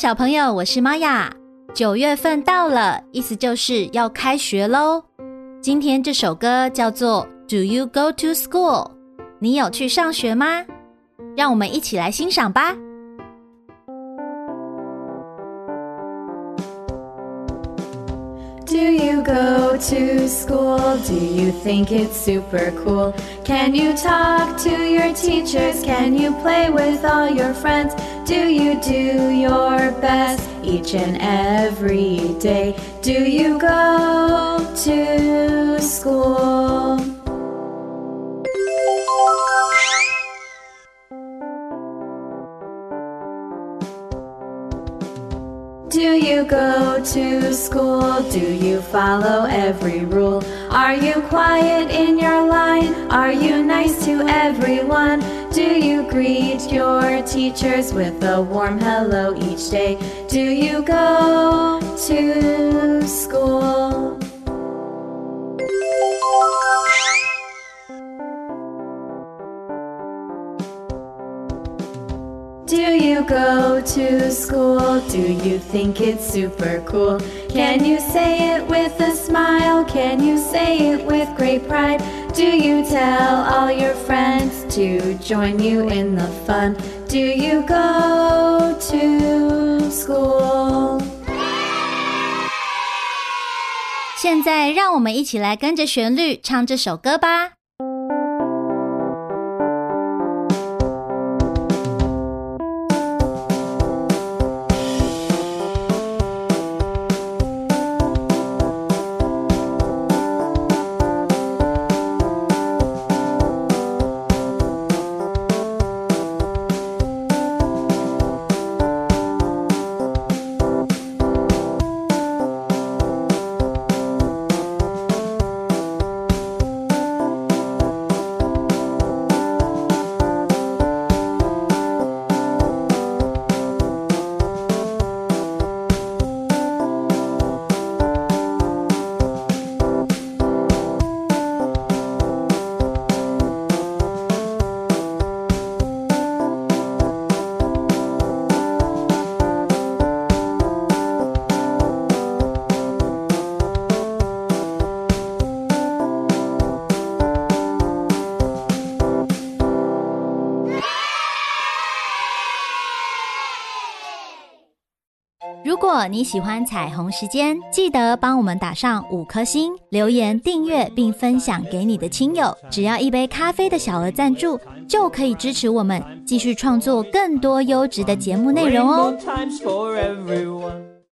小朋友，我是玛雅。九月份到了，意思就是要开学喽。今天这首歌叫做《Do You Go to School》，你有去上学吗？让我们一起来欣赏吧。Do you go to school? Do you think it's super cool? Can you talk to your teachers? Can you play with all your friends? Do you do your best each and every day? Do you go to school? Do you go to school? Do you follow every rule? Are you quiet in your line? Are you nice to everyone? Do you greet your teachers with a warm hello each day? Do you go to school? Do you go to school? Do you think it's super cool? Can you say it with a smile? Can you say it with great pride? Do you tell all your friends to join you in the fun? Do you go to school? 现在让我们一起来跟着旋律唱这首歌吧。 如果你喜欢彩虹时间，记得帮我们打上五颗星，留言订阅并分享给你的亲友。只要一杯咖啡的小额赞助，就可以支持我们继续创作更多优质的节目内容哦。